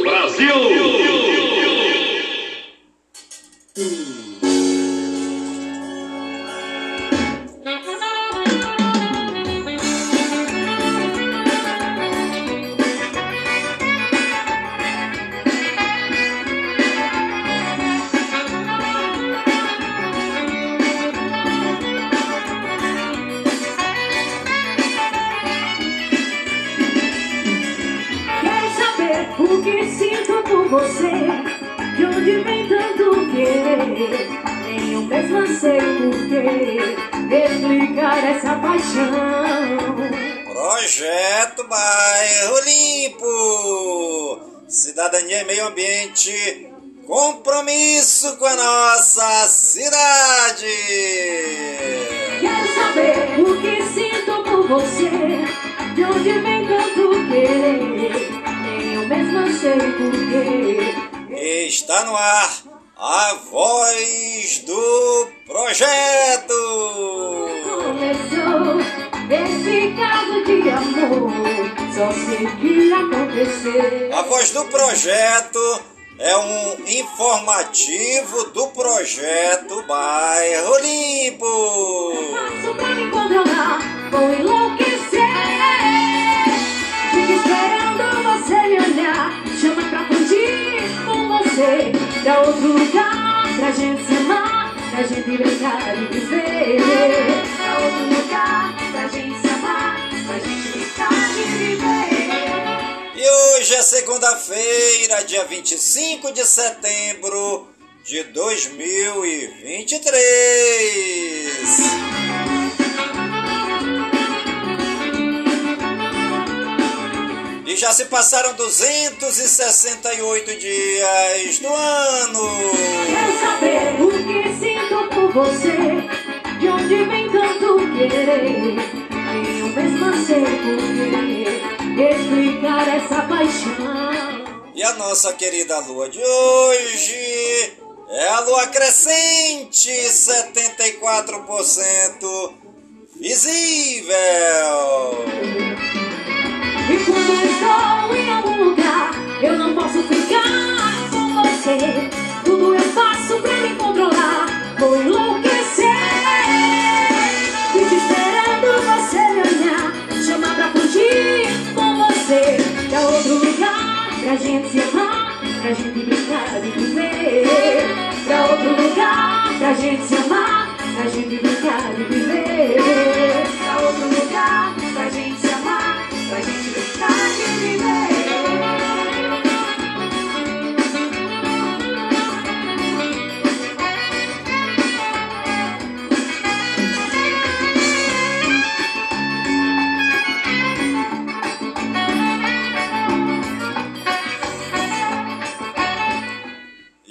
informativo pra outro lugar, pra gente se amar, pra gente brincar e viver. Pra outro lugar, pra gente se amar, pra gente brincar e viver. E hoje é segunda-feira, dia 25 de setembro de 2023. E já se passaram 268 dias do ano. Quero saber o que sinto por você, de onde vem tanto querer. Eu mesma sei por quê, explicar essa paixão. E a nossa querida lua de hoje é a lua crescente, 74% visível. Estou em algum lugar, eu não posso ficar com você. Tudo eu faço pra me controlar, vou enlouquecer. Fico esperando você me olhar, chamar pra fugir com você. Pra outro lugar, pra gente se amar, pra gente brincar e viver. Pra outro lugar, pra gente se amar, pra gente brincar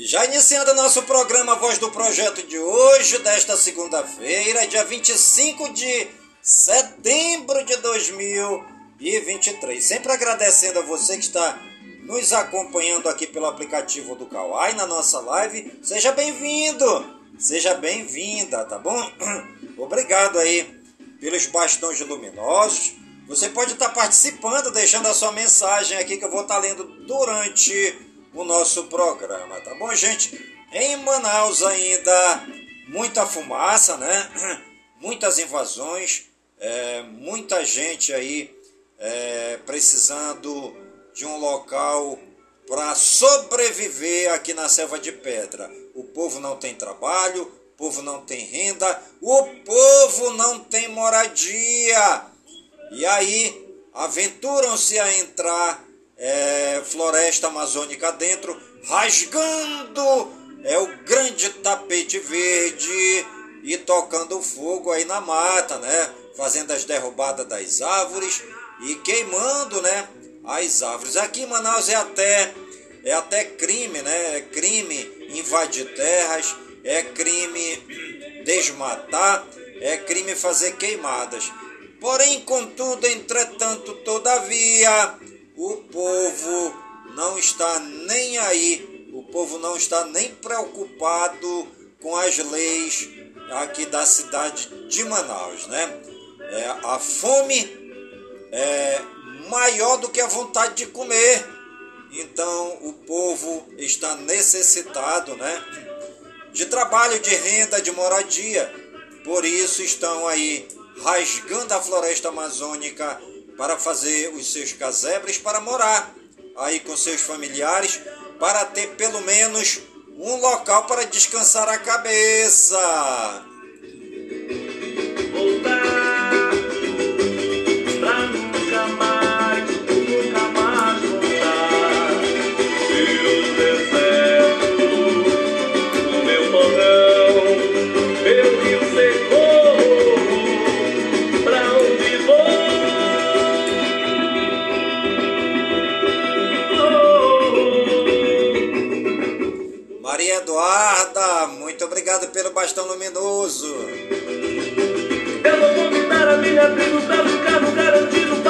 Já iniciando nosso programa Voz do Projeto de hoje, desta segunda-feira, dia 25 de setembro de 2023. Sempre agradecendo a você que está nos acompanhando aqui pelo aplicativo do Kawai na nossa live. Seja bem-vindo, seja bem-vinda, tá bom? Obrigado aí pelos bastões luminosos. Você pode estar participando, deixando a sua mensagem aqui que eu vou estar lendo durante o nosso programa, tá bom, gente? Em Manaus ainda muita fumaça, né? Muitas invasões, é, muita gente aí é, precisando de um local para sobreviver aqui na selva de pedra. O povo não tem trabalho, o povo não tem renda, o povo não tem moradia. E aí aventuram-se a entrar é, floresta amazônica dentro, rasgando é o grande tapete verde e tocando fogo aí na mata, né? Fazendo as derrubadas das árvores e queimando, né? As árvores. Aqui em Manaus é até é até crime, né? É crime invadir terras, é crime desmatar, é crime fazer queimadas. Porém, contudo, entretanto, todavia, o povo não está nem aí, o povo não está nem preocupado com as leis aqui da cidade de Manaus, né? É, a fome é maior do que a vontade de comer. Então o povo está necessitado, né? De trabalho, de renda, de moradia. Por isso estão aí rasgando a floresta amazônica para fazer os seus casebres para morar aí com seus familiares, para ter pelo menos um local para descansar a cabeça. Eduarda, muito obrigado pelo bastão luminoso. Eu vou a minha tribo para um carro garantido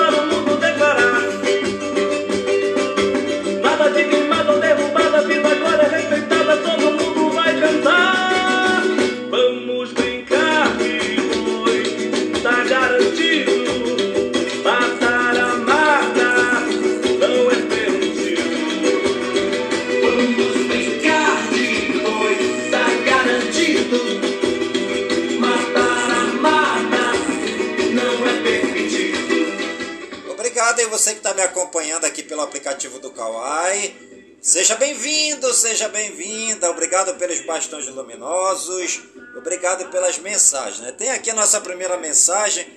me acompanhando aqui pelo aplicativo do Kawaii. Seja bem-vindo, seja bem-vinda. Obrigado pelos bastões luminosos. Obrigado pelas mensagens. Né? Tem aqui a nossa primeira mensagem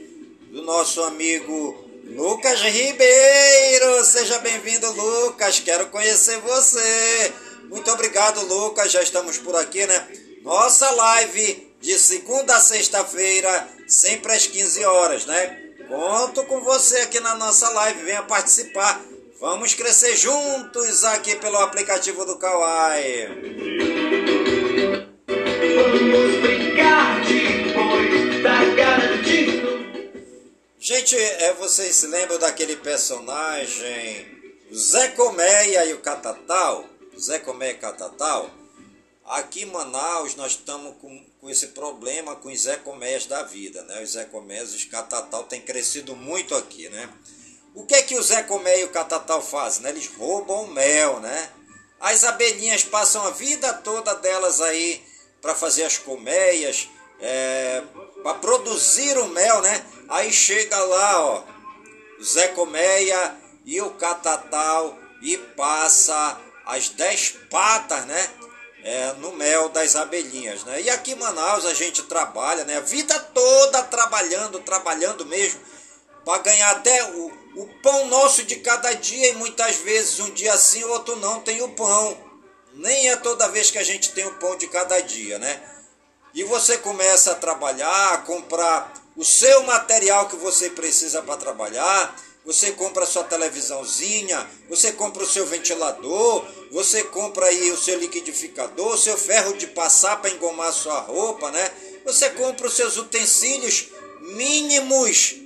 do nosso amigo Lucas Ribeiro. Seja bem-vindo, Lucas. Quero conhecer você. Muito obrigado, Lucas. Já estamos por aqui, né? Nossa live de segunda a sexta-feira, sempre às 15 horas, né? Conto com você aqui na nossa live, venha participar. Vamos crescer juntos aqui pelo aplicativo do Kawaii. Vamos brincar depois, tá garantido. Gente, é, vocês se lembram daquele personagem Zé Colmeia e o Catatal? Zé Colmeia e Catatal? Aqui em Manaus nós estamos com, com esse problema com os Comés da vida, né? Os Comés, os Catatal tem crescido muito aqui, né? O que é que o Zé Comé e o Catatal fazem? Né? Eles roubam mel, né? As abelhinhas passam a vida toda delas aí para fazer as colmeias, é, para produzir o mel, né? Aí chega lá, ó, o Zé Colmeia e o Catatal e passa as dez patas, né? É, no mel das abelhinhas, né? E aqui em Manaus a gente trabalha, né? A vida toda trabalhando, trabalhando mesmo, para ganhar até o, o pão nosso de cada dia e muitas vezes um dia sim, outro não tem o pão. Nem é toda vez que a gente tem o pão de cada dia, né? E você começa a trabalhar, a comprar o seu material que você precisa para trabalhar, você compra a sua televisãozinha, você compra o seu ventilador, você compra aí o seu liquidificador, o seu ferro de passar para engomar a sua roupa, né? Você compra os seus utensílios mínimos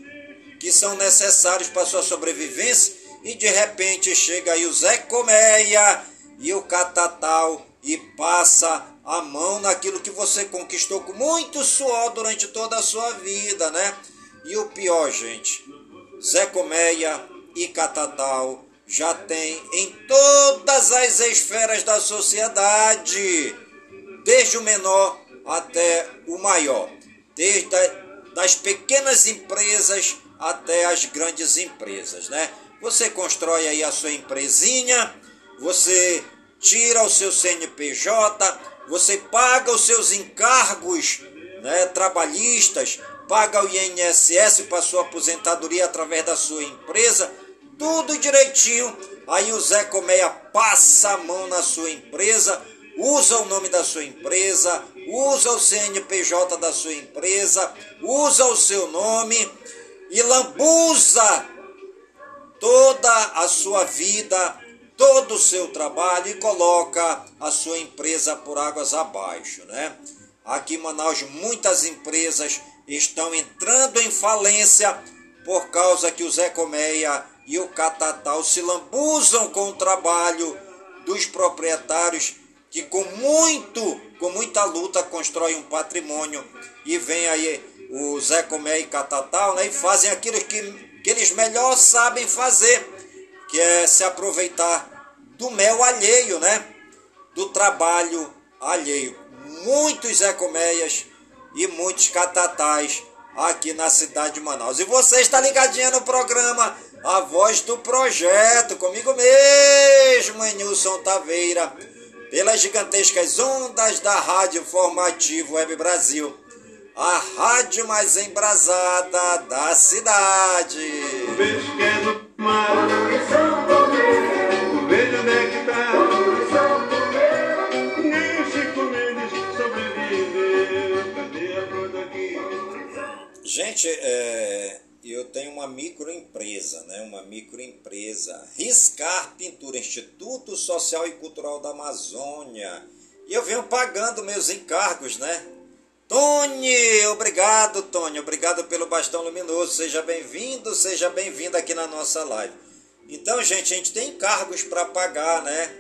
que são necessários para sua sobrevivência e de repente chega aí o Zé Comeia e o Catatal e passa a mão naquilo que você conquistou com muito suor durante toda a sua vida, né? E o pior, gente, Zé Comeia e Catatal já tem em todas as esferas da sociedade, desde o menor até o maior, desde a, das pequenas empresas até as grandes empresas, né? Você constrói aí a sua empresinha, você tira o seu CNPJ, você paga os seus encargos né, trabalhistas, paga o INSS para sua aposentadoria através da sua empresa, tudo direitinho. Aí o Zé Colmeia passa a mão na sua empresa, usa o nome da sua empresa, usa o CNPJ da sua empresa, usa o seu nome e lambuza toda a sua vida, todo o seu trabalho e coloca a sua empresa por águas abaixo, né? Aqui em Manaus muitas empresas estão entrando em falência por causa que o Zé Colmeia e o Catatal se lambuzam com o trabalho dos proprietários que com muito, com muita luta constroem um patrimônio e vem aí o Zé Comé e Catatal né, e fazem aquilo que, que eles melhor sabem fazer, que é se aproveitar do mel alheio, né? Do trabalho alheio. Muitos Zé Colmeias e muitos catatais aqui na cidade de Manaus. E você está ligadinha no programa A Voz do Projeto, comigo mesmo, Nilson Taveira, pelas gigantescas ondas da Rádio Formativo Web Brasil, a rádio mais embrasada da cidade. Gente, é, eu tenho uma microempresa, né? Uma microempresa, Riscar Pintura, Instituto Social e Cultural da Amazônia. E eu venho pagando meus encargos, né? Tony, obrigado, Tony, obrigado pelo bastão luminoso. Seja bem-vindo, seja bem-vindo aqui na nossa live. Então, gente, a gente tem encargos para pagar, né?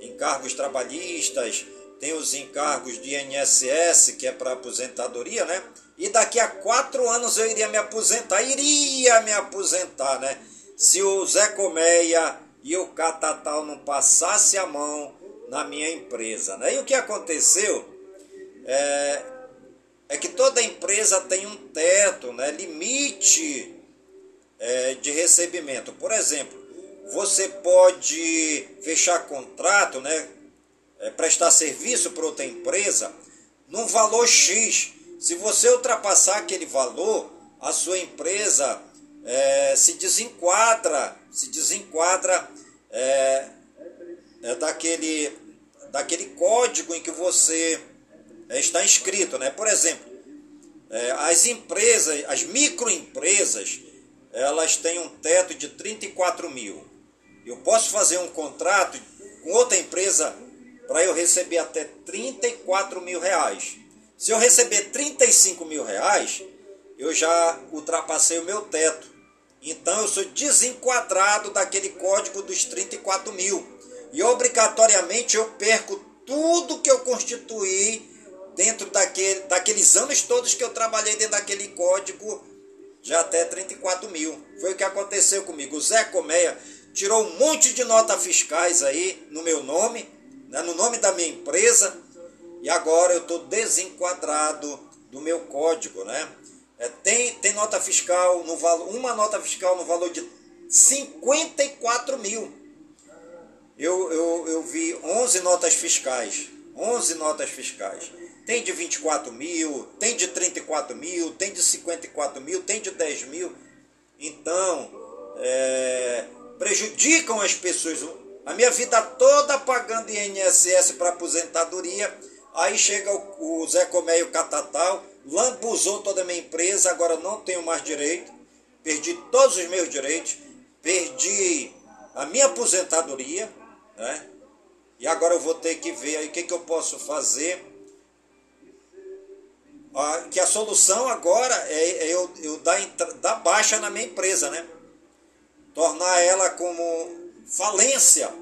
Encargos trabalhistas, tem os encargos de INSS, que é para aposentadoria, né? E daqui a quatro anos eu iria me aposentar, iria me aposentar, né? Se o Zé Colmeia e o Catatal não passasse a mão na minha empresa, né? E o que aconteceu é, é que toda empresa tem um teto, né? Limite é, de recebimento. Por exemplo, você pode fechar contrato, né? É, prestar serviço para outra empresa num valor X. Se você ultrapassar aquele valor, a sua empresa é, se desenquadra, se desenquadra é, é daquele, daquele código em que você é, está inscrito. Né? Por exemplo, é, as empresas, as microempresas, elas têm um teto de 34 mil. Eu posso fazer um contrato com outra empresa para eu receber até 34 mil reais. Se eu receber 35 mil reais, eu já ultrapassei o meu teto. Então eu sou desenquadrado daquele código dos 34 mil. E obrigatoriamente eu perco tudo que eu constituí dentro daquele, daqueles anos todos que eu trabalhei dentro daquele código, já até 34 mil. Foi o que aconteceu comigo. O Zé Comeia tirou um monte de notas fiscais aí no meu nome né, no nome da minha empresa, e agora eu estou desenquadrado do meu código. Né? É, tem, tem nota fiscal, no valor, uma nota fiscal no valor de 54 mil. Eu, eu, eu vi 11 notas fiscais. 11 notas fiscais. Tem de 24 mil, tem de 34 mil, tem de 54 mil, tem de 10 mil. Então, é, prejudicam as pessoas. A minha vida toda pagando INSS para aposentadoria. Aí chega o, o Zé Comeio Catatal, lambuzou toda a minha empresa, agora não tenho mais direito. Perdi todos os meus direitos, perdi a minha aposentadoria, né? E agora eu vou ter que ver aí o que, que eu posso fazer. Ah, que a solução agora é, é eu, eu dar, dar baixa na minha empresa, né? Tornar ela como falência.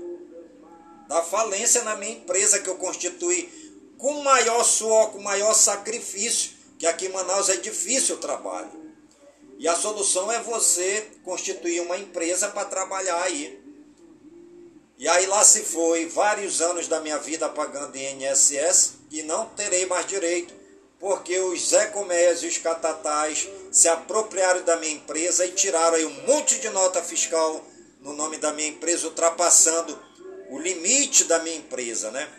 Da falência na minha empresa que eu constituí com maior suor, com maior sacrifício, que aqui em Manaus é difícil o trabalho. E a solução é você constituir uma empresa para trabalhar aí. E aí lá se foi vários anos da minha vida pagando INSS e não terei mais direito, porque os Zé Comés e os Catatais se apropriaram da minha empresa e tiraram aí um monte de nota fiscal no nome da minha empresa, ultrapassando o limite da minha empresa, né?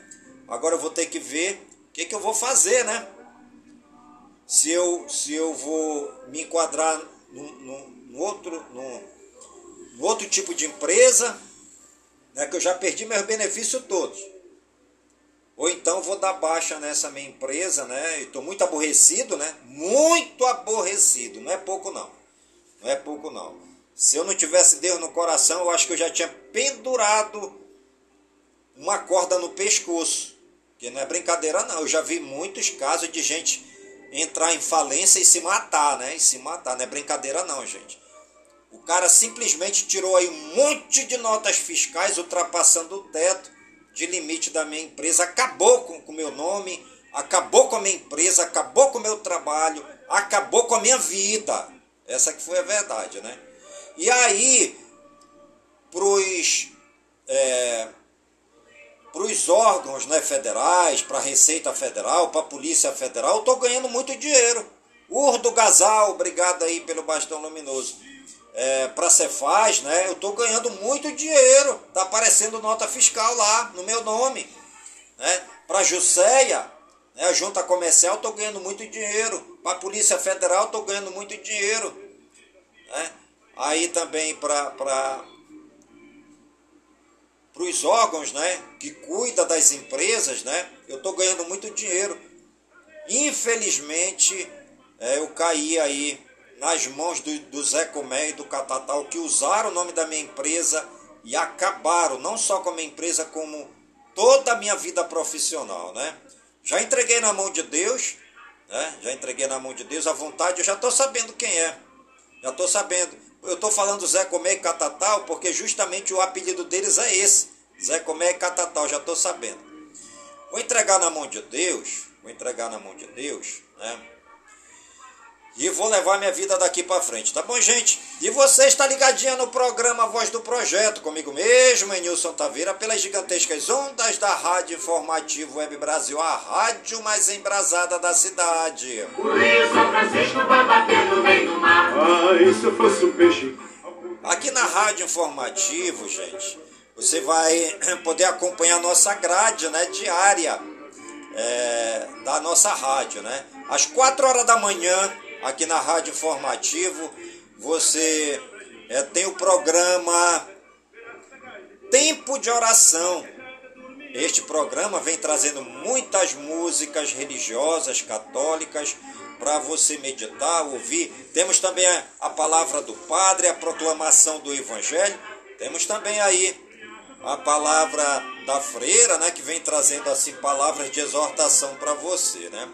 Agora eu vou ter que ver o que, que eu vou fazer, né? Se eu, se eu vou me enquadrar no, no, no outro, no, no, outro tipo de empresa, né, que eu já perdi meus benefícios todos. Ou então vou dar baixa nessa minha empresa, né? Estou muito aborrecido, né? Muito aborrecido. Não é pouco não. Não é pouco não. Se eu não tivesse Deus no coração, eu acho que eu já tinha pendurado uma corda no pescoço. Que não é brincadeira, não. Eu já vi muitos casos de gente entrar em falência e se matar, né? E se matar. Não é brincadeira, não, gente. O cara simplesmente tirou aí um monte de notas fiscais, ultrapassando o teto de limite da minha empresa, acabou com o meu nome, acabou com a minha empresa, acabou com o meu trabalho, acabou com a minha vida. Essa que foi a verdade, né? E aí, pros, é, para os órgãos né, federais, para a Receita Federal, para a Polícia Federal, eu estou ganhando muito dinheiro. Urdo Gasal, obrigado aí pelo bastão luminoso. É, para Cefaz, né, eu estou ganhando muito dinheiro. Está aparecendo nota fiscal lá no meu nome. Né? Para a Jusceia, né, a junta comercial, estou ganhando muito dinheiro. Para a Polícia Federal, estou ganhando muito dinheiro. Né? Aí também para os órgãos né, que cuida das empresas, né, eu estou ganhando muito dinheiro. Infelizmente, é, eu caí aí nas mãos do, do Zé Comé e do Catatal, que usaram o nome da minha empresa e acabaram, não só com a minha empresa, como toda a minha vida profissional, né? Já entreguei na mão de Deus, né? Já entreguei na mão de Deus a vontade, eu já estou sabendo quem é. Já estou sabendo. Eu estou falando Zé Comé e Catatal porque justamente o apelido deles é esse. Zé Comé e Catatal, já estou sabendo. Vou entregar na mão de Deus, vou entregar na mão de Deus, né? E vou levar minha vida daqui para frente, tá bom, gente? E você está ligadinha no programa Voz do Projeto, comigo mesmo, Nilson Taveira, pelas gigantescas ondas da Rádio Informativo Web Brasil, a rádio mais embrasada da cidade. O Rio São Francisco vai bater no meio do mar. Se eu fosse um peixe. Aqui na Rádio Informativo, gente, você vai poder acompanhar a nossa grade né, diária é, da nossa rádio, né? Às 4 horas da manhã, aqui na Rádio Informativo, você é, tem o programa Tempo de Oração. Este programa vem trazendo muitas músicas religiosas, católicas, para você meditar, ouvir. Temos também a, a palavra do Padre, a proclamação do Evangelho. Temos também aí a palavra da freira, né, que vem trazendo assim palavras de exortação para você, né?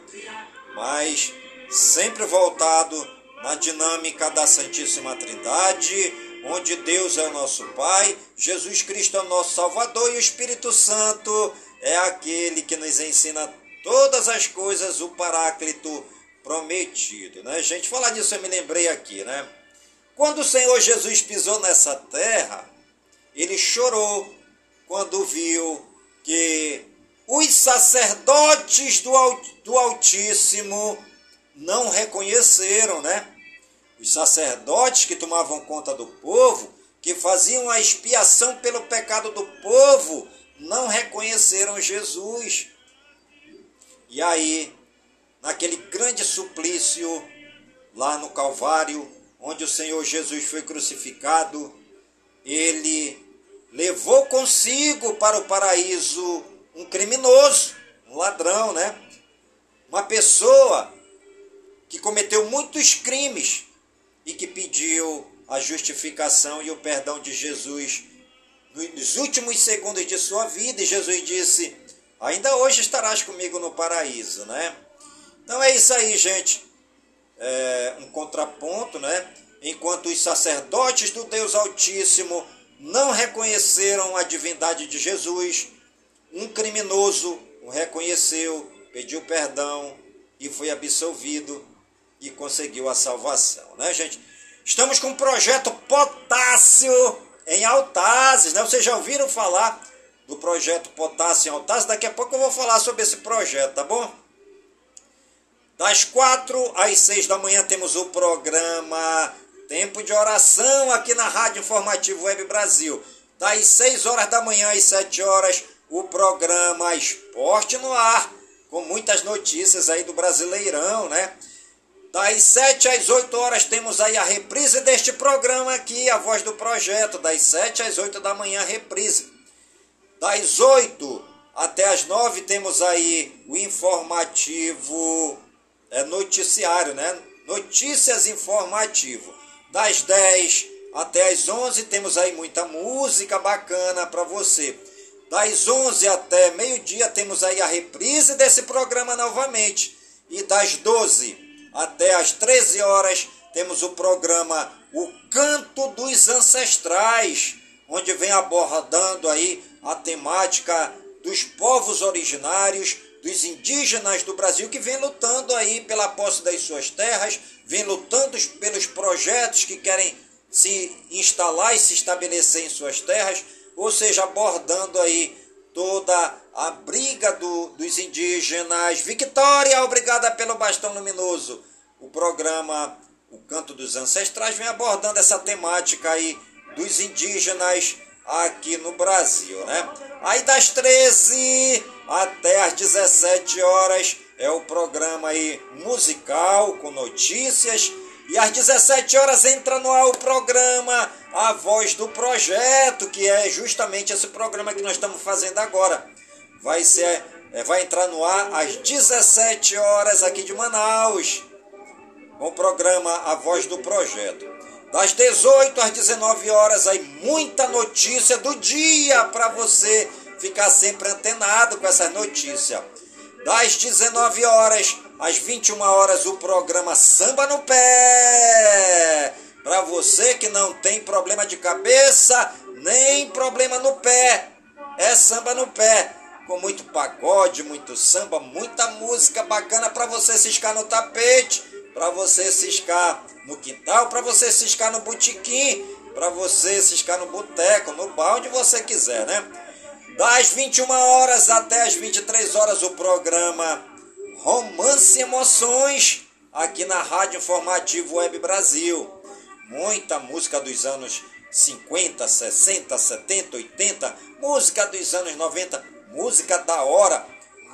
Mas sempre voltado na dinâmica da Santíssima Trindade, onde Deus é o nosso Pai, Jesus Cristo é o nosso Salvador e o Espírito Santo é aquele que nos ensina todas as coisas, o Paráclito prometido, né? Gente, falar nisso eu me lembrei aqui, né? Quando o Senhor Jesus pisou nessa terra, ele chorou quando viu que os sacerdotes do, do Altíssimo não reconheceram, né? Os sacerdotes que tomavam conta do povo, que faziam a expiação pelo pecado do povo, não reconheceram Jesus. E aí, naquele grande suplício lá no Calvário, onde o Senhor Jesus foi crucificado, ele levou consigo para o paraíso um criminoso, um ladrão, né? Uma pessoa que cometeu muitos crimes e que pediu a justificação e o perdão de Jesus nos últimos segundos de sua vida. E Jesus disse: Ainda hoje estarás comigo no paraíso, né? Então é isso aí, gente. É um contraponto, né? Enquanto os sacerdotes do Deus Altíssimo não reconheceram a divindade de Jesus, um criminoso o reconheceu, pediu perdão e foi absolvido e conseguiu a salvação, né, gente? Estamos com o projeto Potássio em Altazes, né? Vocês já ouviram falar do projeto Potássio em Altazes? Daqui a pouco eu vou falar sobre esse projeto, tá bom? Das quatro às seis da manhã temos o programa Tempo de Oração aqui na Rádio Informativo Web Brasil. Das seis horas da manhã às sete horas, o programa Esporte no Ar, com muitas notícias aí do Brasileirão, né? Das 7 às 8 horas temos aí a reprise deste programa aqui, a voz do projeto. Das 7 às 8 da manhã, reprise. Das 8 até as 9 temos aí o informativo é, noticiário, né? Notícias informativo. Das 10 até as 11 temos aí muita música bacana para você. Das 11 até meio-dia temos aí a reprise desse programa novamente. E das 12 até às 13 horas temos o programa O Canto dos Ancestrais, onde vem abordando aí a temática dos povos originários, dos indígenas do Brasil que vem lutando aí pela posse das suas terras, vem lutando pelos projetos que querem se instalar e se estabelecer em suas terras, ou seja, abordando aí toda a briga do, dos indígenas. Vitória, obrigada pelo bastão luminoso. O programa O Canto dos Ancestrais vem abordando essa temática aí dos indígenas aqui no Brasil, né? Aí das 13 até as 17 horas é o programa aí musical com notícias e às 17 horas entra no ar o programa A Voz do Projeto, que é justamente esse programa que nós estamos fazendo agora. Vai ser é, vai entrar no ar às 17 horas aqui de Manaus, com o programa A Voz do Projeto. Das 18 às 19 horas, aí muita notícia do dia para você ficar sempre antenado com essa notícia. Das 19 horas às 21 horas, o programa Samba no Pé. Para você que não tem problema de cabeça, nem problema no pé. É samba no pé. Com muito pagode, muito samba, muita música bacana para você ciscar no tapete, para você ciscar no quintal, para você ciscar no botequim, para você ciscar no boteco, no bar, onde você quiser, né? Das 21 horas até as 23 horas, o programa Romance e Emoções, aqui na Rádio Informativo Web Brasil. Muita música dos anos 50, 60, 70, 80, música dos anos 90, música da hora,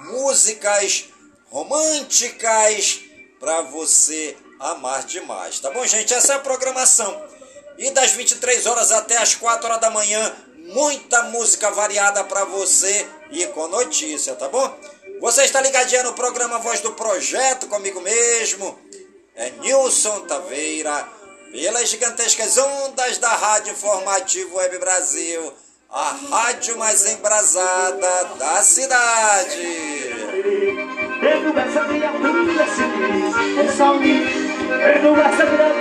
músicas românticas para você amar demais. Tá bom, gente? Essa é a programação. E das 23 horas até as 4 horas da manhã, muita música variada para você e com notícia, tá bom? Você está ligadinho no programa Voz do Projeto comigo mesmo. É Nilson Taveira, pelas gigantescas ondas da Rádio Informativo Web Brasil, a rádio mais embrasada da cidade. essa criatura é só essa criatura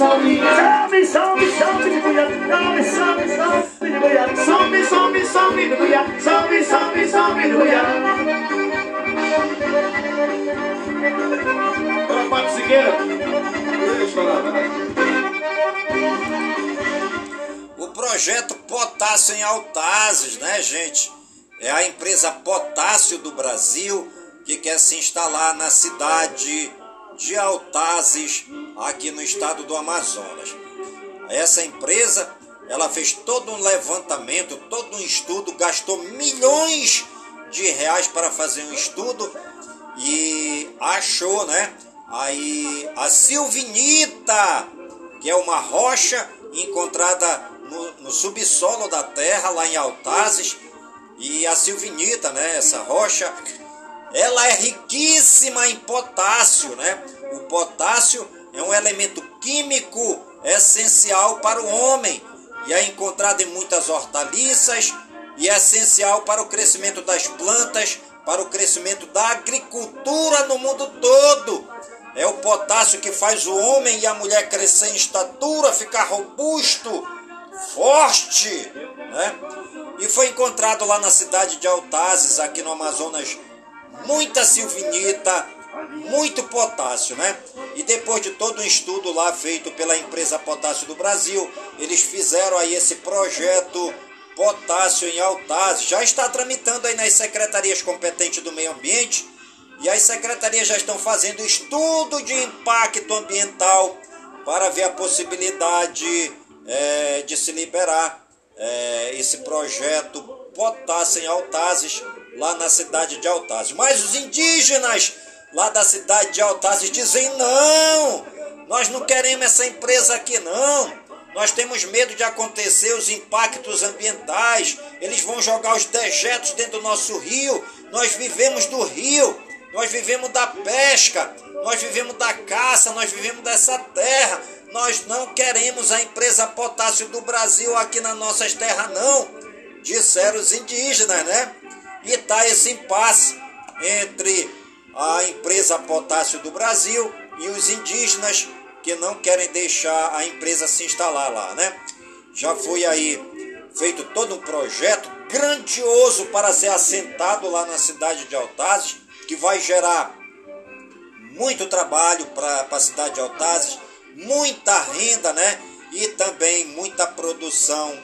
Salve, salve, salve, salve de mulher. Salve, salve, salve de mulher. Salve, salve, salve de mulher. Salve, salve, salve de mulher. Para Pato Siqueira. Deixa O projeto Potássio em Altazes, né, gente? É a empresa Potássio do Brasil que quer se instalar na cidade de Altazes, aqui no estado do Amazonas. Essa empresa, ela fez todo um levantamento, todo um estudo, gastou milhões de reais para fazer um estudo e achou, né? Aí a silvinita, que é uma rocha encontrada no, no subsolo da terra, lá em Altazes, e a silvinita, né? Essa rocha ela é riquíssima em potássio, né? O potássio é um elemento químico essencial para o homem e é encontrado em muitas hortaliças e é essencial para o crescimento das plantas, para o crescimento da agricultura no mundo todo. É o potássio que faz o homem e a mulher crescer em estatura, ficar robusto, forte, né? E foi encontrado lá na cidade de Altazes, aqui no Amazonas muita silvinita, muito potássio, né? E depois de todo um estudo lá feito pela empresa Potássio do Brasil, eles fizeram aí esse projeto Potássio em Altazes. Já está tramitando aí nas secretarias competentes do meio ambiente e as secretarias já estão fazendo estudo de impacto ambiental para ver a possibilidade é, de se liberar é, esse projeto Potássio em Altazes lá na cidade de Altazes. Mas os indígenas lá da cidade de Altazes dizem: não, nós não queremos essa empresa aqui, não. Nós temos medo de acontecer os impactos ambientais. Eles vão jogar os dejetos dentro do nosso rio. Nós vivemos do rio, nós vivemos da pesca, nós vivemos da caça, nós vivemos dessa terra. Nós não queremos a empresa Potássio do Brasil aqui nas nossas terras, não. Disseram os indígenas, né? E está esse impasse entre a empresa Potássio do Brasil e os indígenas que não querem deixar a empresa se instalar lá, né? Já foi aí feito todo um projeto grandioso para ser assentado lá na cidade de Altazes, que vai gerar muito trabalho para a cidade de Altazes, muita renda, né? E também muita produção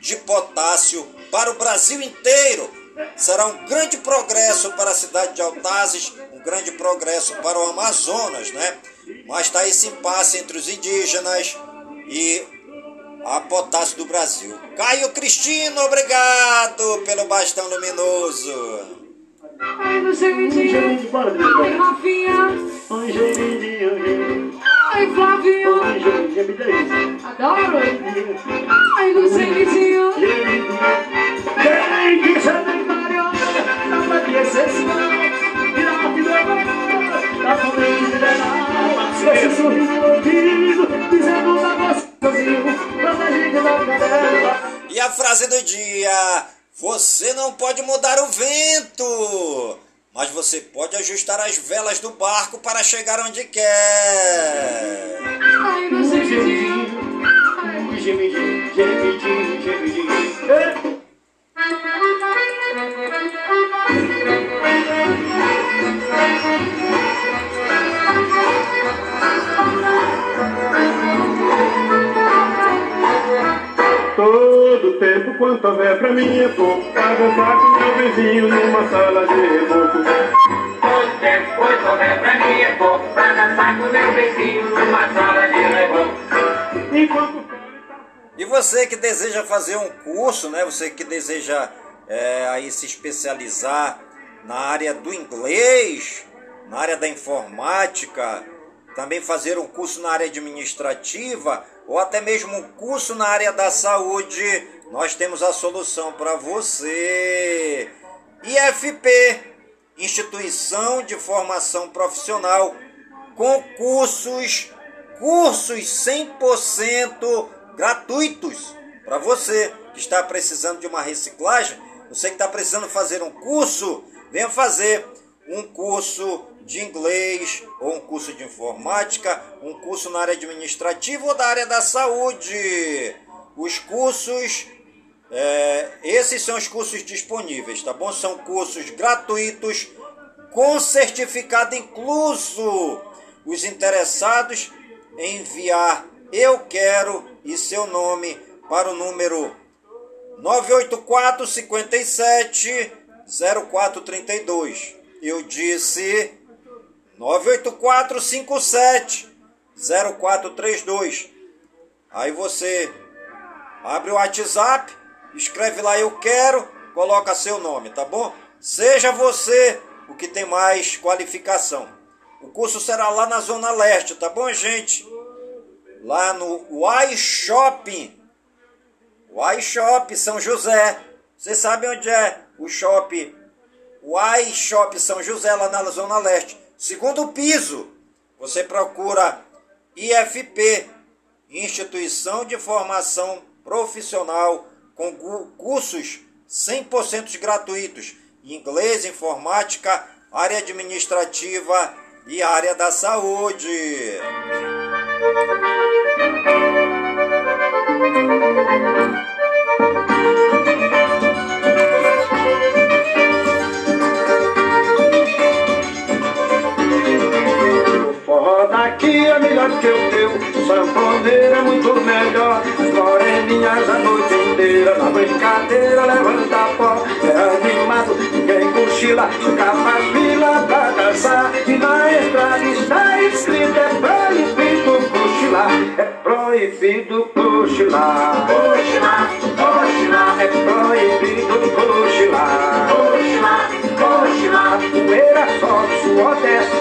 de potássio para o Brasil inteiro. Será um grande progresso para a cidade de Altazes, um grande progresso para o Amazonas, né? Mas está esse impasse entre os indígenas e a potássio do Brasil. Caio Cristino, obrigado pelo bastão luminoso. Ai, Gemidinho. Adoro. Ai, no gemidinho. Quem quiser dentário, dá pra te exceção. Vira rápido agora, dá pra me liberar. Se esse sorriso no ouvido, dizendo um negócio sozinho, pra gente dar cadela. E a frase do dia: Você não pode mudar o vento, mas você pode ajustar as velas do barco para chegar onde quer. Ai, no gemidinho. Gemidinho, gemidinho, gemidinho, gemidinho. Ei! Todo tempo quanto houver pra mim é pouco Pra dançar com meu vizinho numa sala de reboco Todo tempo, pois houver pra mim é pouco Pra dançar com meu vizinho numa sala de reboco Enquanto E você que deseja fazer um curso, né? Você que deseja é, aí se especializar na área do inglês, na área da informática, também fazer um curso na área administrativa ou até mesmo um curso na área da saúde, nós temos a solução para você. IFP, Instituição de Formação Profissional, com cursos, cursos 100% gratuitos para você que está precisando de uma reciclagem, você que está precisando fazer um curso, venha fazer um curso de inglês, ou um curso de informática, um curso na área administrativa ou da área da saúde. Os cursos, é, esses são os cursos disponíveis, tá bom? São cursos gratuitos, com certificado incluso. Os interessados em enviar eu quero e seu nome para o número 984 57 0432. Eu disse 984 57 0432. Aí você abre o WhatsApp, escreve lá eu quero, coloca seu nome, tá bom? Seja você o que tem mais qualificação. O curso será lá na Zona Leste, tá bom, gente? Lá no Y Shopping. Y Shop São José. Vocês sabem onde é o shopping? Y Shop São José, lá na Zona Leste. Segundo piso, você procura IFP, Instituição de Formação Profissional, com cursos 100% gratuitos, inglês, informática, área administrativa e área da saúde. É melhor que o teu. Sanfoneiro é muito melhor. As moreninhas a noite inteira. Na brincadeira levanta pó. É animado, ninguém cochila. Capa fila pra dançar. E na estrada está escrito É proibido cochilar. É proibido cochilar. Cochilar, cochilar, É proibido cochilar, cochilar poeira sobe, suor desce,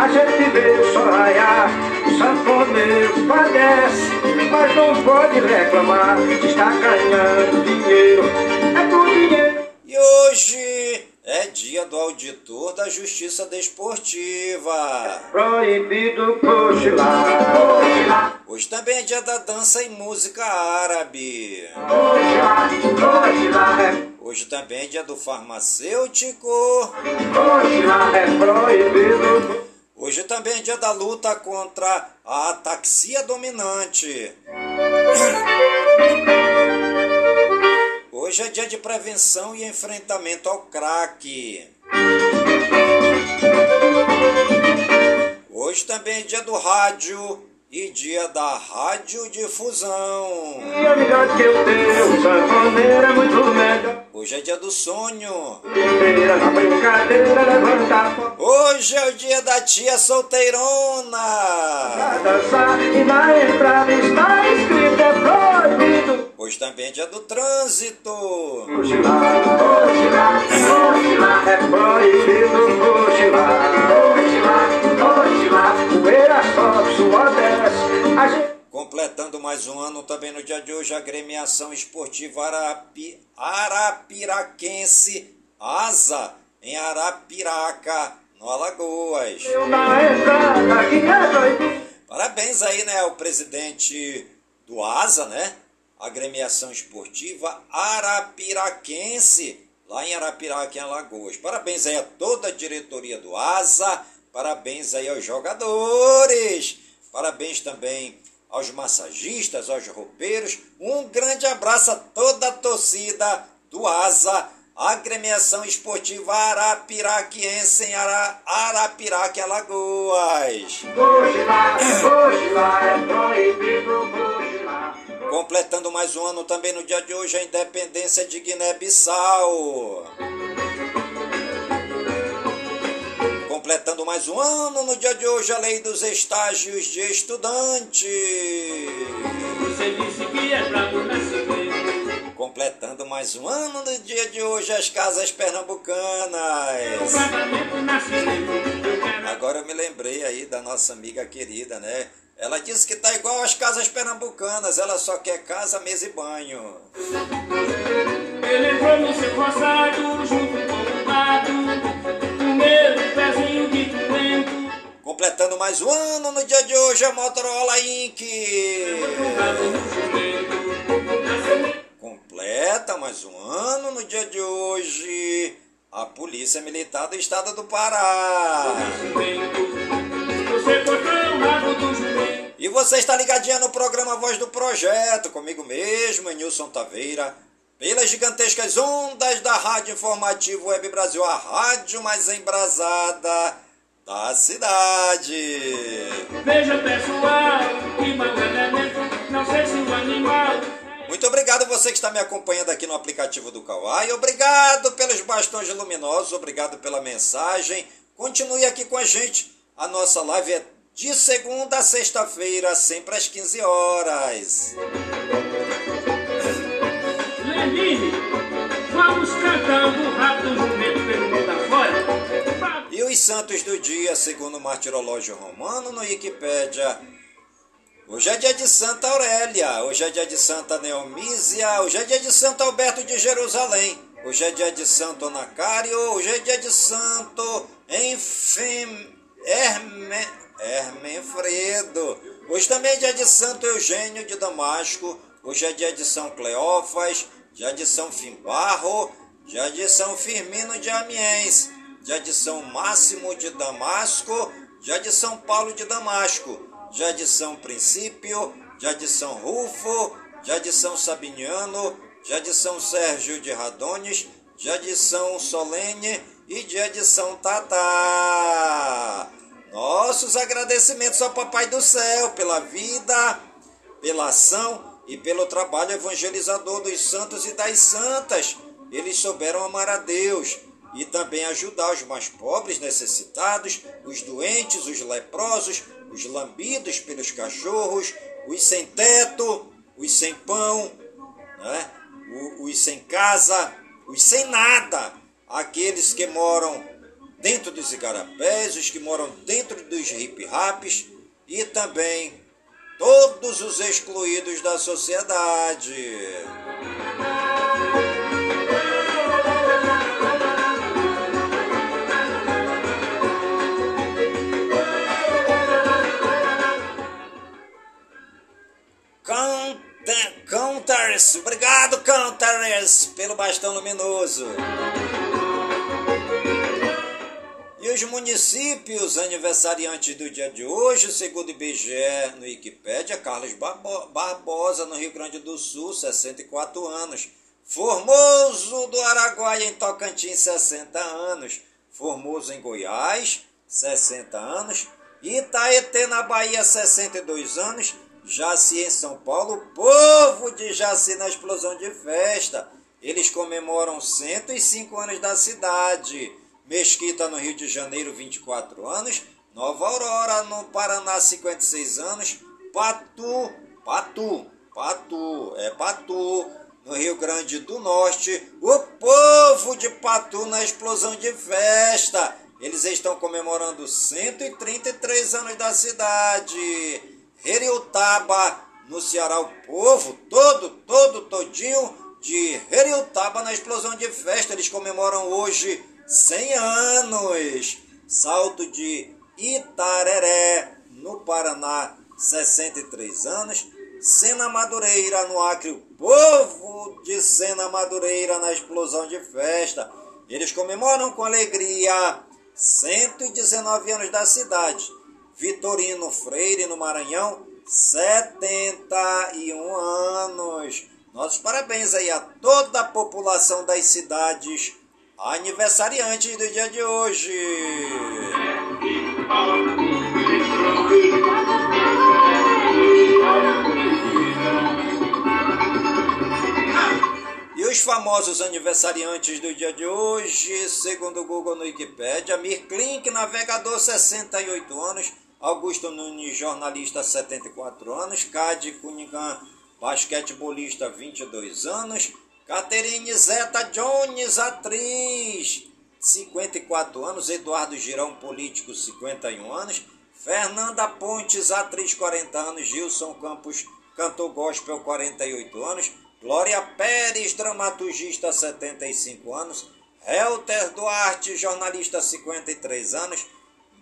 a gente vê o sol raiar, o sanfoneiro padece, mas não pode reclamar, está ganhando dinheiro, é por dinheiro. E hoje é dia do auditor da Justiça Desportiva. Proibido cochilar, Hoje também é dia da dança e música árabe. Cochilar, cochilar, Hoje também é dia do farmacêutico. é Hoje também é dia da luta contra a ataxia dominante. Hoje é dia de prevenção e enfrentamento ao crack. Hoje também é dia do rádio e dia da radiodifusão. E melhor que é muito melhor. Hoje é dia do sonho. Hoje é o dia da tia solteirona. pra dançar. E na entrada está escrito é proibido. Hoje também é dia do trânsito. Cochilar, cochilar, cochilar. É proibido cochilar. Cochilar, cochilar. Poeira sobe, suor desce. A gente... Completando mais um ano também no dia de hoje, a gremiação esportiva Arapi, Arapiraquense Asa, em Arapiraca, no Alagoas. Parabéns aí, né, ao presidente do Asa, né? A gremiação esportiva Arapiraquense, lá em Arapiraca, em Alagoas. Parabéns aí a toda a diretoria do Asa, parabéns aí aos jogadores, parabéns também aos massagistas, aos roupeiros. Um grande abraço a toda a torcida do Asa, a agremiação esportiva Arapiraquense em Ara, Arapiraca, em Alagoas. É proibido. Completando mais um ano também no dia de hoje a independência de Guiné-Bissau. Completando mais um ano no dia de hoje a lei dos estágios de estudante. Você disse que é pra. Completando mais um ano no dia de hoje as casas pernambucanas. Agora eu me lembrei aí da nossa amiga querida, né? Ela disse que tá igual às casas pernambucanas, ela só quer casa, mesa e banho. Ele entrou no seu roçado junto com o gado. O. Completando mais um ano no dia de hoje a Motorola Inc. Completa mais um ano no dia de hoje a Polícia Militar do Estado do Pará. E você está ligadinha no programa Voz do Projeto, comigo mesmo, Nilson Taveira, pelas gigantescas ondas da Rádio Informativo Web Brasil, a rádio mais embrasada da cidade. Veja pessoal, que mau elemento. Não sei se o animal. Muito obrigado você que está me acompanhando aqui no aplicativo do Kawai. Obrigado pelos bastões luminosos, obrigado pela mensagem. Continue aqui com a gente. A nossa live é de segunda a sexta-feira, sempre às 15 horas. Lenine, vamos cantando o os santos do dia, segundo o martirológio romano no Wikipédia. Hoje é dia de Santa Aurélia, hoje é dia de Santa Neomísia, hoje é dia de Santo Alberto de Jerusalém, hoje é dia de Santo Anacário, hoje é dia de Santo Enfim, Herme, Hermenfredo, hoje também é dia de Santo Eugênio de Damasco, hoje é dia de São Cleófas, dia de São Fimbarro, dia de São Firmino de Amiens, dia de São Máximo de Damasco, dia de São Paulo de Damasco, dia de São Princípio, dia de São Rufo, dia de São Sabiniano, dia de São Sérgio de Radones, dia de São Solene e dia de São Tatá. Nossos agradecimentos ao Papai do Céu pela vida, pela ação e pelo trabalho evangelizador dos santos e das santas. Eles souberam amar a Deus e também ajudar os mais pobres, necessitados, os doentes, os leprosos, os lambidos pelos cachorros, os sem teto, os sem pão, né? Os sem casa, os sem nada, aqueles que moram dentro dos igarapés, os que moram dentro dos hip-raps e também todos os excluídos da sociedade. Counters, obrigado Counters pelo bastão luminoso. E os municípios aniversariantes do dia de hoje, segundo o IBGE no Wikipédia, Carlos Barbo- Barbosa, no Rio Grande do Sul, 64 anos. Formoso do Araguaia, em Tocantins, 60 anos. Formoso em Goiás, 60 anos. Itaetê, na Bahia, 62 anos. Jaci, em São Paulo. Povo de Jaci na explosão de festa. Eles comemoram 105 anos da cidade. Mesquita, no Rio de Janeiro, 24 anos. Nova Aurora, no Paraná, 56 anos. Patu, Patu, Patu, é Patu, no Rio Grande do Norte. O povo de Patu na explosão de festa. Eles estão comemorando 133 anos da cidade. Heriutaba, no Ceará, o povo todo, todo, todinho de Heriutaba na explosão de festa. Eles comemoram hoje 100 anos. Salto de Itareré, no Paraná, 63 anos. Sena Madureira, no Acre, o povo de Sena Madureira na explosão de festa. Eles comemoram com alegria 119 anos da cidade. Vitorino Freire, no Maranhão, 71 anos. Nossos parabéns aí a toda a população das cidades aniversariantes do dia de hoje. E os famosos aniversariantes do dia de hoje, segundo o Google no Wikipedia, Mir Klink, navegador, 68 anos, Augusto Nunes, jornalista, 74 anos, Cade Cunningham, basquetebolista, 22 anos, Caterine Zeta Jones, atriz, 54 anos, Eduardo Girão, político, 51 anos, Fernanda Pontes, atriz, 40 anos, Gilson Campos, cantor gospel, 48 anos, Glória Pérez, dramaturgista, 75 anos, Helter Duarte, jornalista, 53 anos,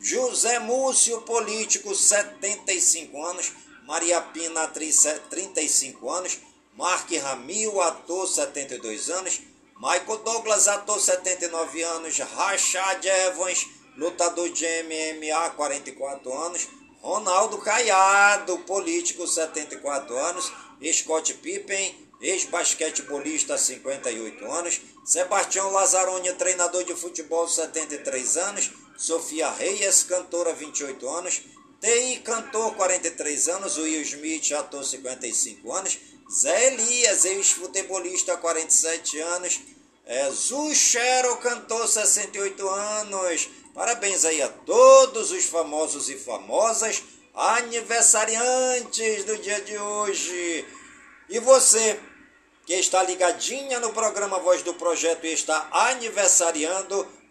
José Múcio, político, 75 anos, Maria Pina, atriz, 35 anos, Mark Ramil, ator, 72 anos, Michael Douglas, ator, 79 anos, Rashad Evans, lutador de MMA, 44 anos, Ronaldo Caiado, político, 74 anos, Scott Pippen, ex-basquetebolista, 58 anos, Sebastião Lazzaroni, treinador de futebol, 73 anos, Sofia Reyes, cantora, 28 anos, TI, cantor, 43 anos, Will Smith, ator, 55 anos, Zé Elias, ex-futebolista, 47 anos, é, Zuchero, cantor, 68 anos. Parabéns aí a todos os famosos e famosas aniversariantes do dia de hoje. E você que está ligadinha no programa Voz do Projeto e está aniversariando,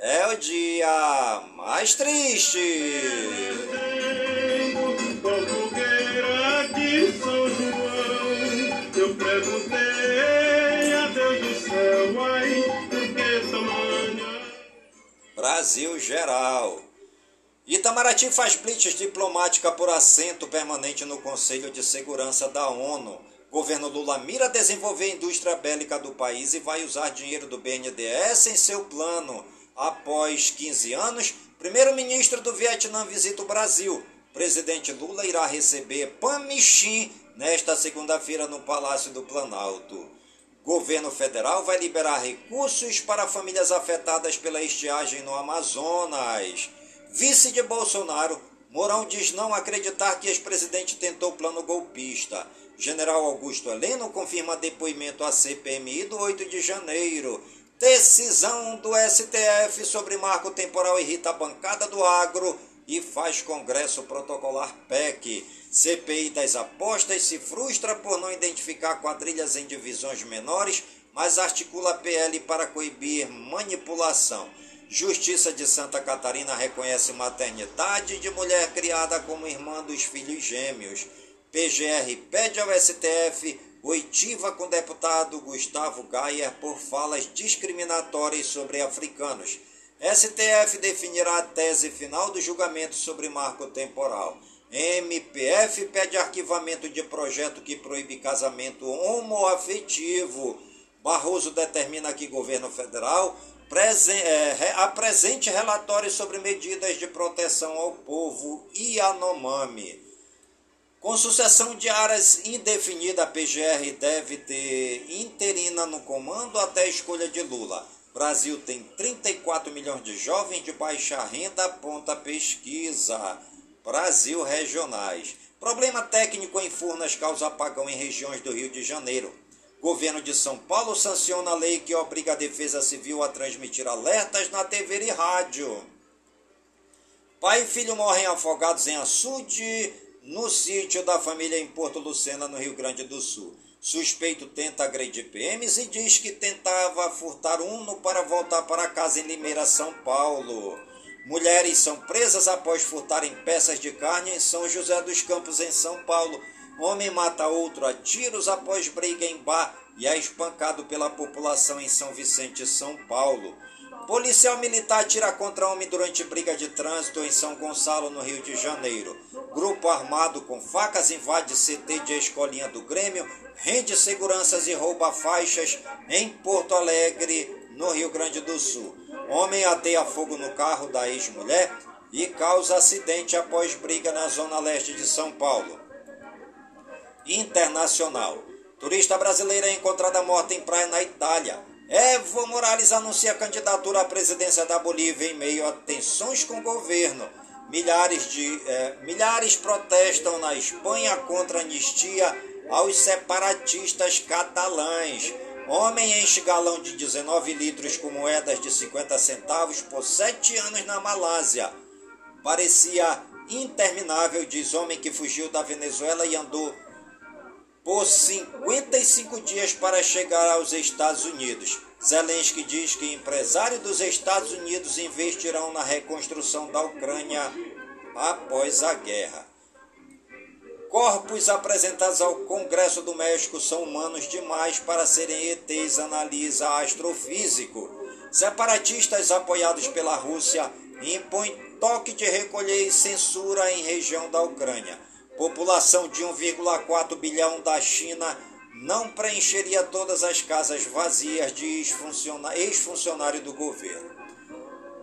é o dia mais triste. Brasil geral. Itamaraty faz blitz diplomática por assento permanente no Conselho de Segurança da ONU. Governo Lula mira desenvolver a indústria bélica do país e vai usar dinheiro do BNDES em seu plano. Após 15 anos, primeiro-ministro do Vietnã visita o Brasil. Presidente Lula irá receber Pan Michin nesta segunda-feira no Palácio do Planalto. Governo federal vai liberar recursos para famílias afetadas pela estiagem no Amazonas. Vice de Bolsonaro, Mourão diz não acreditar que ex-presidente tentou plano golpista. General Augusto Heleno confirma depoimento à CPMI do 8 de janeiro. Decisão do STF sobre marco temporal irrita a bancada do agro e faz Congresso protocolar PEC. CPI das apostas se frustra por não identificar quadrilhas em divisões menores, mas articula PL para coibir manipulação. Justiça de Santa Catarina reconhece maternidade de mulher criada como irmã dos filhos gêmeos. PGR pede ao STF oitiva com deputado Gustavo Gayer por falas discriminatórias sobre africanos. STF definirá a tese final do julgamento sobre marco temporal. MPF pede arquivamento de projeto que proíbe casamento homoafetivo. Barroso determina que governo federal é, re- apresente relatório sobre medidas de proteção ao povo Yanomami. Com sucessão de áreas indefinida, a PGR deve ter interina no comando até a escolha de Lula. Brasil tem 34 milhões de jovens de baixa renda, aponta pesquisa. Brasil regionais. Problema técnico em Furnas causa apagão em regiões do Rio de Janeiro. Governo de São Paulo sanciona a lei que obriga a Defesa Civil a transmitir alertas na TV e rádio. Pai e filho morrem afogados em açude no sítio da família em Porto Lucena, no Rio Grande do Sul. Suspeito tenta agredir PMs e diz que tentava furtar Uno para voltar para casa em Limeira, São Paulo. Mulheres são presas após furtarem peças de carne em São José dos Campos, em São Paulo. Homem mata outro a tiros após briga em bar e é espancado pela população em São Vicente, São Paulo. Policial militar tira contra homem durante briga de trânsito em São Gonçalo, no Rio de Janeiro. Grupo armado com facas invade CT de Escolinha do Grêmio, rende seguranças e rouba faixas em Porto Alegre, no Rio Grande do Sul. Homem ateia fogo no carro da ex-mulher e causa acidente após briga na zona leste de São Paulo. Internacional. Turista brasileira é encontrada morta em praia na Itália. Evo Morales anuncia candidatura à presidência da Bolívia em meio a tensões com o governo. Milhares, de, eh, milhares protestam na Espanha contra anistia aos separatistas catalães. Homem enche galão de 19 litros com moedas de 50 centavos por sete anos na Malásia. Parecia interminável, diz homem que fugiu da Venezuela e andou por 55 dias para chegar aos Estados Unidos. Zelensky diz que empresários dos Estados Unidos investirão na reconstrução da Ucrânia após a guerra. Corpos apresentados ao Congresso do México são humanos demais para serem ETs, analisa astrofísico. Separatistas apoiados pela Rússia impõem toque de recolher e censura em região da Ucrânia. População de 1,4 bilhão da China não preencheria todas as casas vazias de ex-funcionário do governo.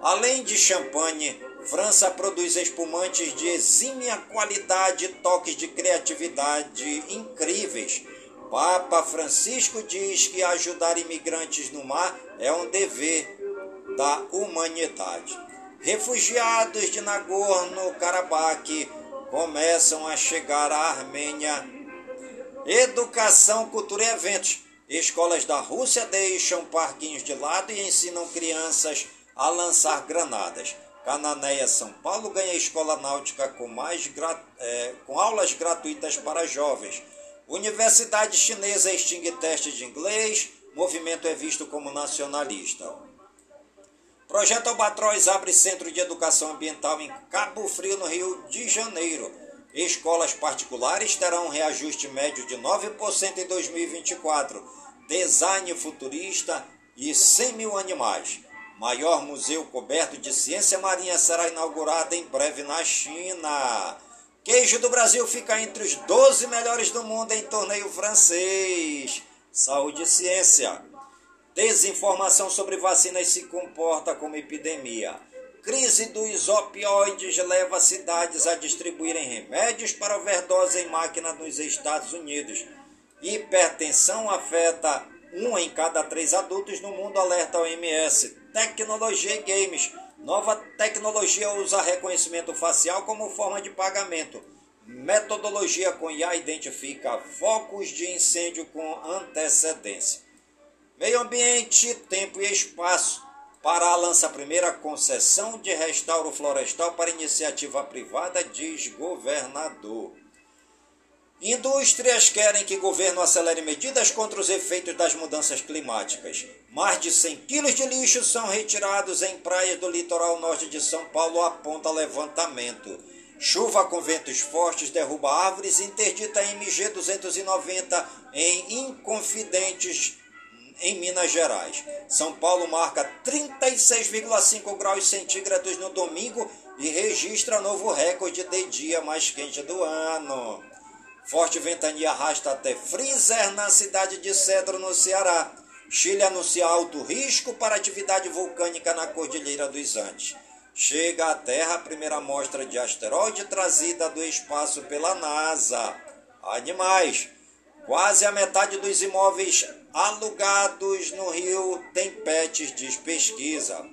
Além de champanhe, França produz espumantes de exímia qualidade e toques de criatividade incríveis. Papa Francisco diz que ajudar imigrantes no mar é um dever da humanidade. Refugiados de Nagorno-Karabakh começam a chegar à Armênia. Educação, cultura e eventos. Escolas da Rússia deixam parquinhos de lado e ensinam crianças a lançar granadas. Cananéia, São Paulo ganha escola náutica com, mais é, com aulas gratuitas para jovens. Universidade chinesa extingue teste de inglês. Movimento é visto como nacionalista. Projeto Albatroz abre centro de educação ambiental em Cabo Frio, no Rio de Janeiro. Escolas particulares terão um reajuste médio de 9% em 2024. Design futurista e 100 mil animais. Maior museu coberto de ciência marinha será inaugurado em breve na China. Queijo do Brasil fica entre os 12 melhores do mundo em torneio francês. Saúde e ciência. Desinformação sobre vacinas se comporta como epidemia. Crise dos opioides leva cidades a distribuírem remédios para overdose em máquina nos Estados Unidos. Hipertensão afeta um em cada três adultos no mundo, alerta OMS. Tecnologia e games. Nova tecnologia usa reconhecimento facial como forma de pagamento. Metodologia com IA identifica focos de incêndio com antecedência. Meio ambiente, tempo e espaço. Pará lança a primeira concessão de restauro florestal para iniciativa privada, diz governador. Indústrias querem que governo acelere medidas contra os efeitos das mudanças climáticas. Mais de 100 quilos de lixo são retirados em praias do litoral norte de São Paulo, aponta levantamento. Chuva com ventos fortes derruba árvores e interdita MG 290 em Inconfidentes, em Minas Gerais. São Paulo marca 36,5 graus centígrados no domingo e registra novo recorde de dia mais quente do ano. Forte ventania arrasta até freezer na cidade de Cedro, no Ceará. Chile anuncia alto risco para atividade vulcânica na Cordilheira dos Andes. Chega à Terra a primeira amostra de asteroide trazida do espaço pela NASA. Animais. Quase a metade dos imóveis alugados no Rio tem pets, diz pesquisa.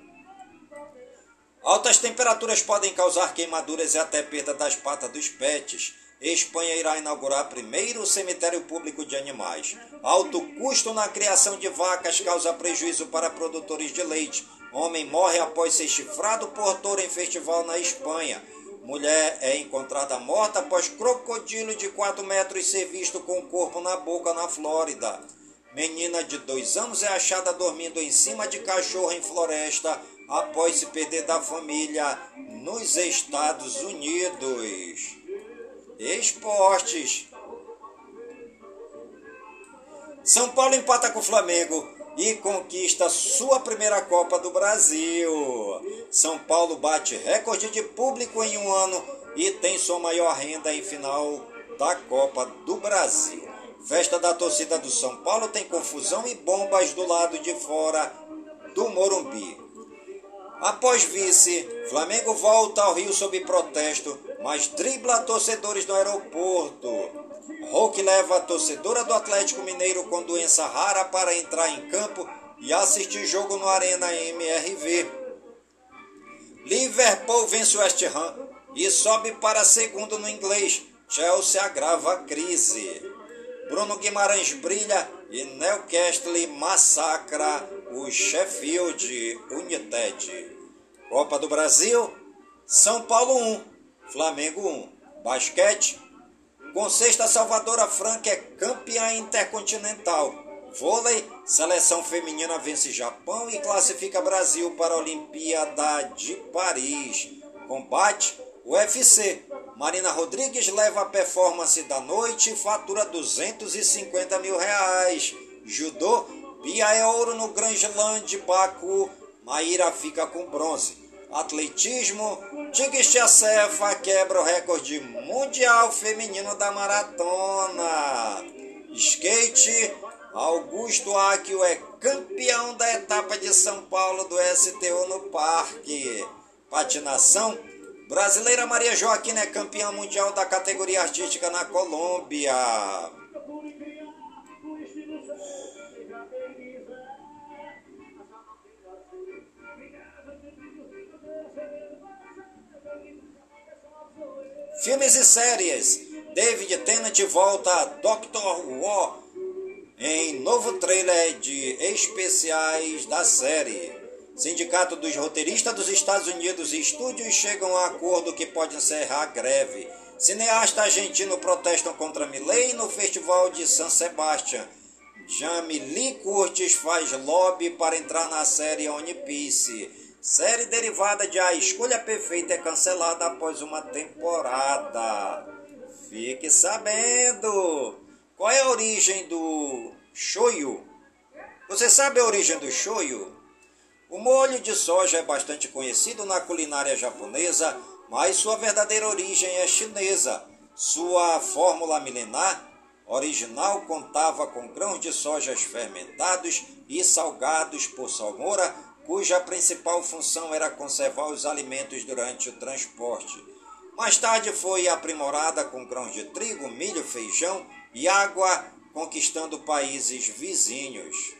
Altas temperaturas podem causar queimaduras e até perda das patas dos pets. Espanha irá inaugurar primeiro cemitério público de animais. Alto custo na criação de vacas causa prejuízo para produtores de leite. Homem morre após ser chifrado por touro em festival na Espanha. Mulher é encontrada morta após crocodilo de 4 metros ser visto com o corpo na boca na Flórida. Menina de 2 anos é achada dormindo em cima de cachorro em floresta após se perder da família nos Estados Unidos. Esportes. São Paulo empata com o Flamengo e conquista sua primeira Copa do Brasil. São Paulo bate recorde de público em um ano e tem sua maior renda em final da Copa do Brasil. Festa da torcida do São Paulo tem confusão e bombas do lado de fora do Morumbi. Após vice, Flamengo volta ao Rio sob protesto, mas dribla torcedores no aeroporto. Hulk leva a torcedora do Atlético Mineiro com doença rara para entrar em campo e assistir jogo no Arena MRV. Liverpool vence West Ham e sobe para segundo no inglês. Chelsea agrava a crise. Bruno Guimarães brilha e Newcastle massacra o Sheffield United. Copa do Brasil, São Paulo 1, Flamengo 1. Basquete, com sexta Salvadora Franca é campeã intercontinental. Vôlei, seleção feminina vence Japão e classifica Brasil para a Olimpíada de Paris. Combate, UFC. Marina Rodrigues leva a performance da noite e fatura 250 mil reais. Judô, Bia é ouro no Grand Slam de Baku. Maíra fica com bronze. Atletismo, Tigre Cefa quebra o recorde mundial feminino da maratona. Skate, Augusto Aquio é campeão da etapa de São Paulo do STU no Parque. Patinação, brasileira Maria Joaquina é campeã mundial da categoria artística na Colômbia. Filmes e séries. David Tennant volta a Doctor War em novo trailer de especiais da série. Sindicato dos roteiristas dos Estados Unidos e estúdios chegam a acordo que pode encerrar a greve. Cineasta argentino protestam contra Milley no Festival de San Sebastián. Jamie Curtis faz lobby para entrar na série One Piece. Série derivada de A Escolha Perfeita é cancelada após uma temporada. Fique sabendo! Qual é a origem do shoyu? Você sabe a origem do shoyu? O molho de soja é bastante conhecido na culinária japonesa, mas sua verdadeira origem é chinesa. Sua fórmula milenar original contava com grãos de sojas fermentados e salgados por salmoura cuja principal função era conservar os alimentos durante o transporte. Mais tarde foi aprimorada com grãos de trigo, milho, feijão e água, conquistando países vizinhos.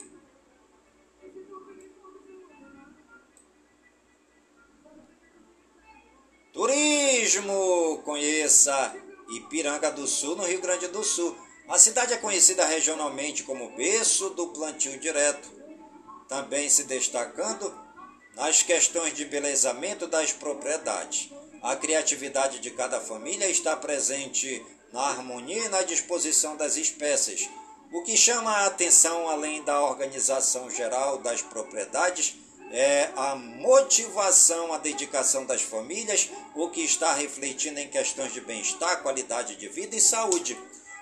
Turismo! Conheça Ipiranga do Sul, no Rio Grande do Sul. A cidade é conhecida regionalmente como berço do plantio direto também se destacando nas questões de belezamento das propriedades. A criatividade de cada família está presente na harmonia e na disposição das espécies. O que chama a atenção, além da organização geral das propriedades, é a motivação, a dedicação das famílias, o que está refletindo em questões de bem-estar, qualidade de vida e saúde.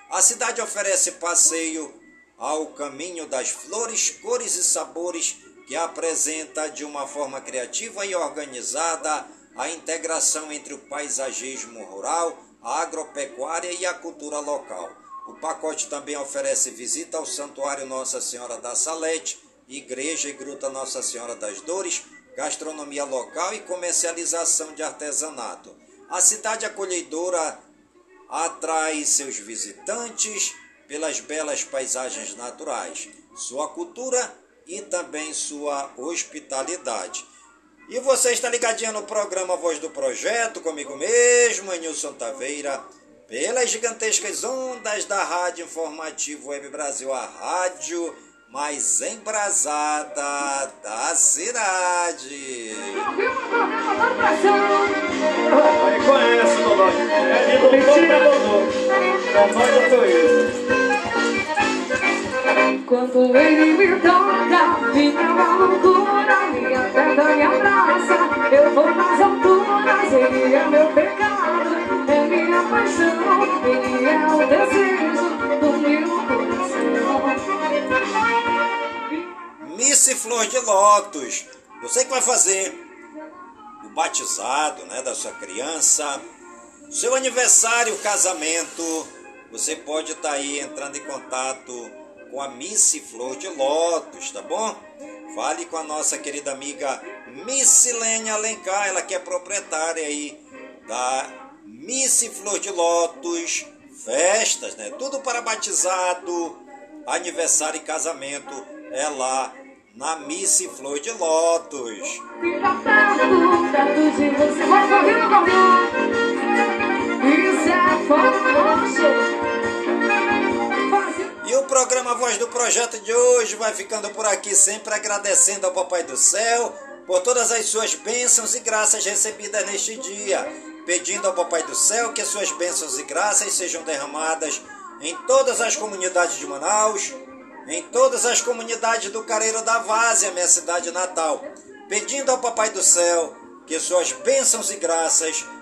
A cidade oferece passeio ao caminho das flores, cores e sabores que apresenta de uma forma criativa e organizada a integração entre o paisagismo rural, a agropecuária e a cultura local. O pacote também oferece visita ao Santuário Nossa Senhora da Salete, Igreja e Gruta Nossa Senhora das Dores, gastronomia local e comercialização de artesanato. A cidade acolhedora atrai seus visitantes pelas belas paisagens naturais, sua cultura e também sua hospitalidade. E você está ligadinho no programa Voz do Projeto, comigo mesmo, Nilson Taveira, pelas gigantescas ondas da Rádio Informativo Web Brasil, a rádio mais embrasada da cidade. Aí conhece, Dodô. É de pra Dodô. Já tô isso. Quando ele me toca, uma loucura, me aperta e abraça. Eu vou nas alturas, ele é meu pecado, é minha paixão, ele é o desejo do meu coração. Miss Flor de Lótus, você que vai fazer o batizado né, da sua criança, seu aniversário, casamento, você pode estar aí entrando em contato com a Miss Flor de Lótus, tá bom? Fale com a nossa querida amiga Missilene Alencar, ela que é proprietária aí da Miss Flor de Lótus Festas, né? Tudo para batizado, aniversário e casamento é lá na Miss Flor de Lótus. Programa Voz do Projeto de hoje vai ficando por aqui, sempre agradecendo ao Papai do Céu por todas as suas bênçãos e graças recebidas neste dia, pedindo ao Papai do Céu que as suas bênçãos e graças sejam derramadas em todas as comunidades de Manaus, em todas as comunidades do Careiro da Várzea, minha cidade natal, pedindo ao Papai do Céu que suas bênçãos e graças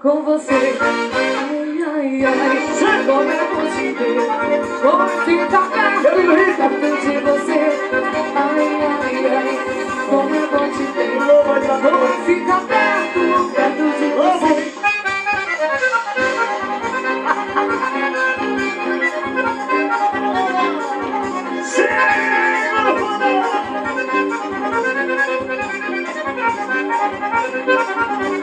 com você. Ai, ai, ai, como é bom te ver, como fica perto de você. Ai, ai, ai, como é bom te ver, como fica perto, perto de você.